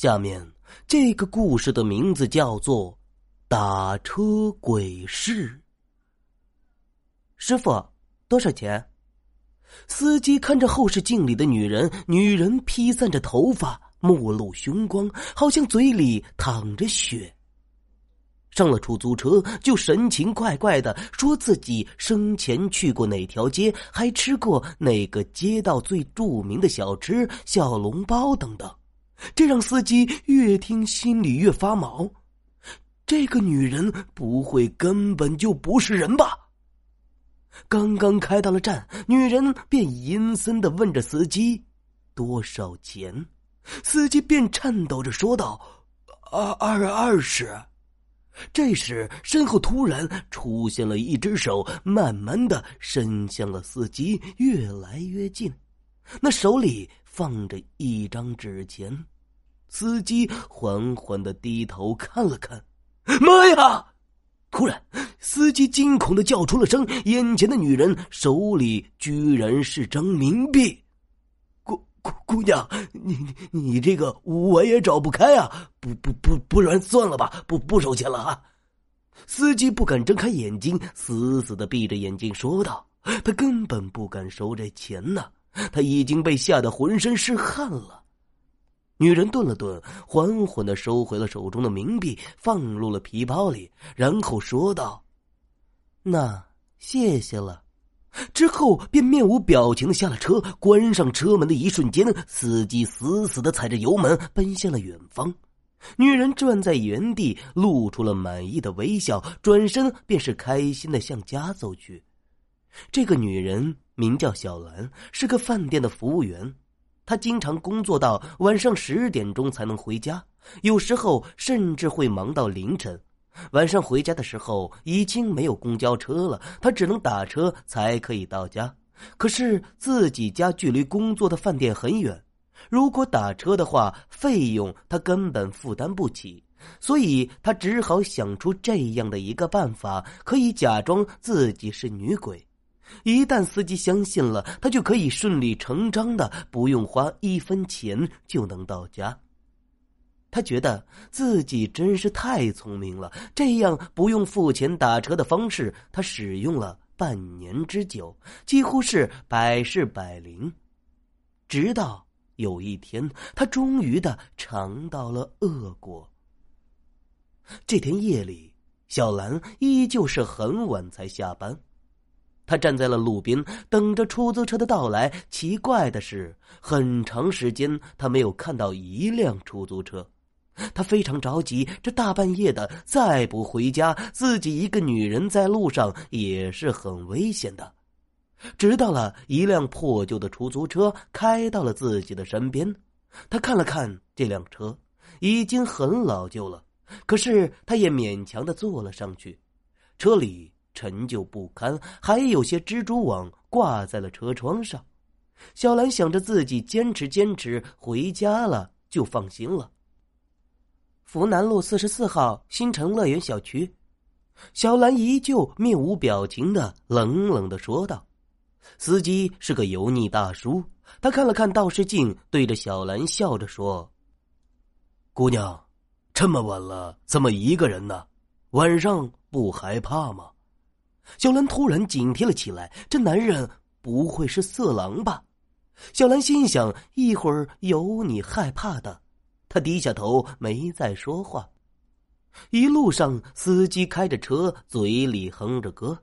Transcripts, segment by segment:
下面这个故事的名字叫做《打车鬼事》。师傅，多少钱？司机看着后视镜里的女人，女人披散着头发，目露凶光，好像嘴里淌着血。上了出租车，就神情怪怪的说自己生前去过哪条街，还吃过哪个街道最著名的小吃——小笼包等等。这让司机越听心里越发毛。这个女人不会根本就不是人吧？刚刚开到了站，女人便阴森的问着司机：“多少钱？”司机便颤抖着说道：“二二二十。”这时，身后突然出现了一只手，慢慢的伸向了司机，越来越近。那手里放着一张纸钱。司机缓缓的低头看了看，妈呀！突然，司机惊恐的叫出了声，眼前的女人手里居然是张冥币。姑姑姑娘，你你这个我也找不开啊！不不不，不然算了吧，不不收钱了啊！司机不敢睁开眼睛，死死的闭着眼睛说道：“他根本不敢收这钱呢，他已经被吓得浑身是汗了。”女人顿了顿，缓缓的收回了手中的冥币，放入了皮包里，然后说道：“那谢谢了。”之后便面无表情的下了车。关上车门的一瞬间，司机死死的踩着油门，奔向了远方。女人站在原地，露出了满意的微笑，转身便是开心的向家走去。这个女人名叫小兰，是个饭店的服务员。她经常工作到晚上十点钟才能回家，有时候甚至会忙到凌晨。晚上回家的时候已经没有公交车了，她只能打车才可以到家。可是自己家距离工作的饭店很远，如果打车的话，费用她根本负担不起，所以他只好想出这样的一个办法，可以假装自己是女鬼。一旦司机相信了，他就可以顺理成章的不用花一分钱就能到家。他觉得自己真是太聪明了，这样不用付钱打车的方式，他使用了半年之久，几乎是百试百灵。直到有一天，他终于的尝到了恶果。这天夜里，小兰依旧是很晚才下班。他站在了路边，等着出租车的到来。奇怪的是，很长时间他没有看到一辆出租车。他非常着急，这大半夜的再不回家，自己一个女人在路上也是很危险的。直到了一辆破旧的出租车开到了自己的身边，他看了看这辆车，已经很老旧了，可是他也勉强的坐了上去。车里。陈旧不堪，还有些蜘蛛网挂在了车窗上。小兰想着自己坚持坚持回家了，就放心了。福南路四十四号新城乐园小区，小兰依旧面无表情的冷冷的说道：“司机是个油腻大叔，他看了看倒视镜，对着小兰笑着说：‘姑娘，这么晚了，怎么一个人呢？晚上不害怕吗？’”小兰突然警惕了起来，这男人不会是色狼吧？小兰心想：一会儿有你害怕的。她低下头，没再说话。一路上，司机开着车，嘴里哼着歌。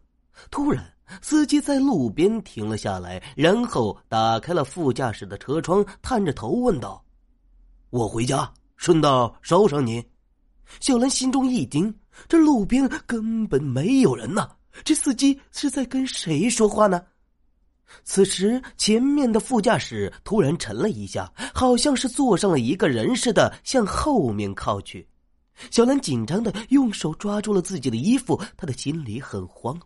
突然，司机在路边停了下来，然后打开了副驾驶的车窗，探着头问道：“我回家，顺道捎上你。”小兰心中一惊，这路边根本没有人呢。这司机是在跟谁说话呢？此时，前面的副驾驶突然沉了一下，好像是坐上了一个人似的，向后面靠去。小兰紧张的用手抓住了自己的衣服，她的心里很慌，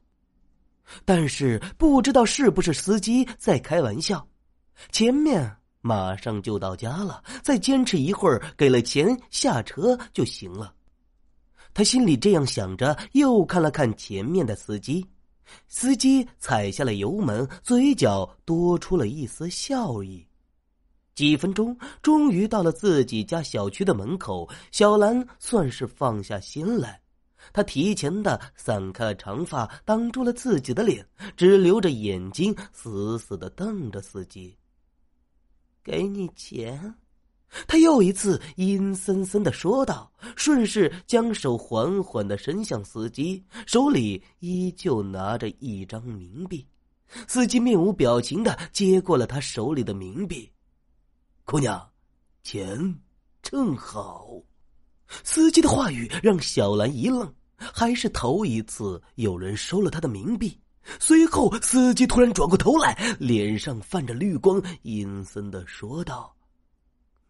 但是不知道是不是司机在开玩笑。前面马上就到家了，再坚持一会儿，给了钱下车就行了。他心里这样想着，又看了看前面的司机，司机踩下了油门，嘴角多出了一丝笑意。几分钟，终于到了自己家小区的门口。小兰算是放下心来，她提前的散开长发，挡住了自己的脸，只留着眼睛，死死的瞪着司机。给你钱，他又一次阴森森的说道，顺势将手缓缓的伸向司机，手里依旧拿着一张冥币。司机面无表情的接过了他手里的冥币。姑娘，钱正好。司机的话语让小兰一愣，还是头一次有人收了他的冥币。随后，司机突然转过头来，脸上泛着绿光，阴森的说道：“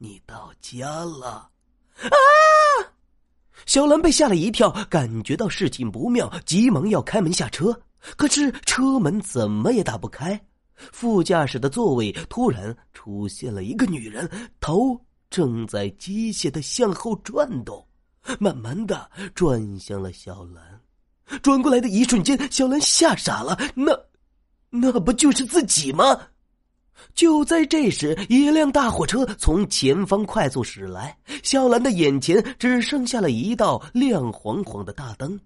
你到家了。”啊！小兰被吓了一跳，感觉到事情不妙，急忙要开门下车，可是车门怎么也打不开。副驾驶的座位突然出现了一个女人，头正在机械的向后转动，慢慢的转向了小兰。转过来的一瞬间，小兰吓傻了。那，那不就是自己吗？就在这时，一辆大货车从前方快速驶来，小兰的眼前只剩下了一道亮晃晃的大灯。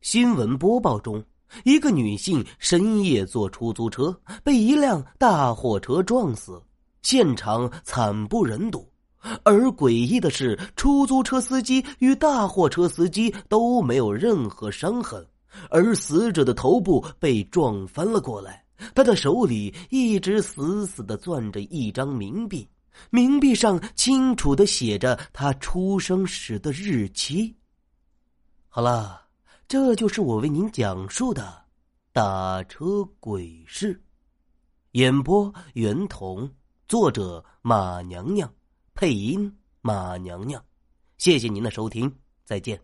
新闻播报中。一个女性深夜坐出租车，被一辆大货车撞死，现场惨不忍睹。而诡异的是，出租车司机与大货车司机都没有任何伤痕，而死者的头部被撞翻了过来，他的手里一直死死的攥着一张冥币，冥币上清楚的写着他出生时的日期。好了。这就是我为您讲述的打车鬼事。演播：袁童，作者：马娘娘，配音：马娘娘。谢谢您的收听，再见。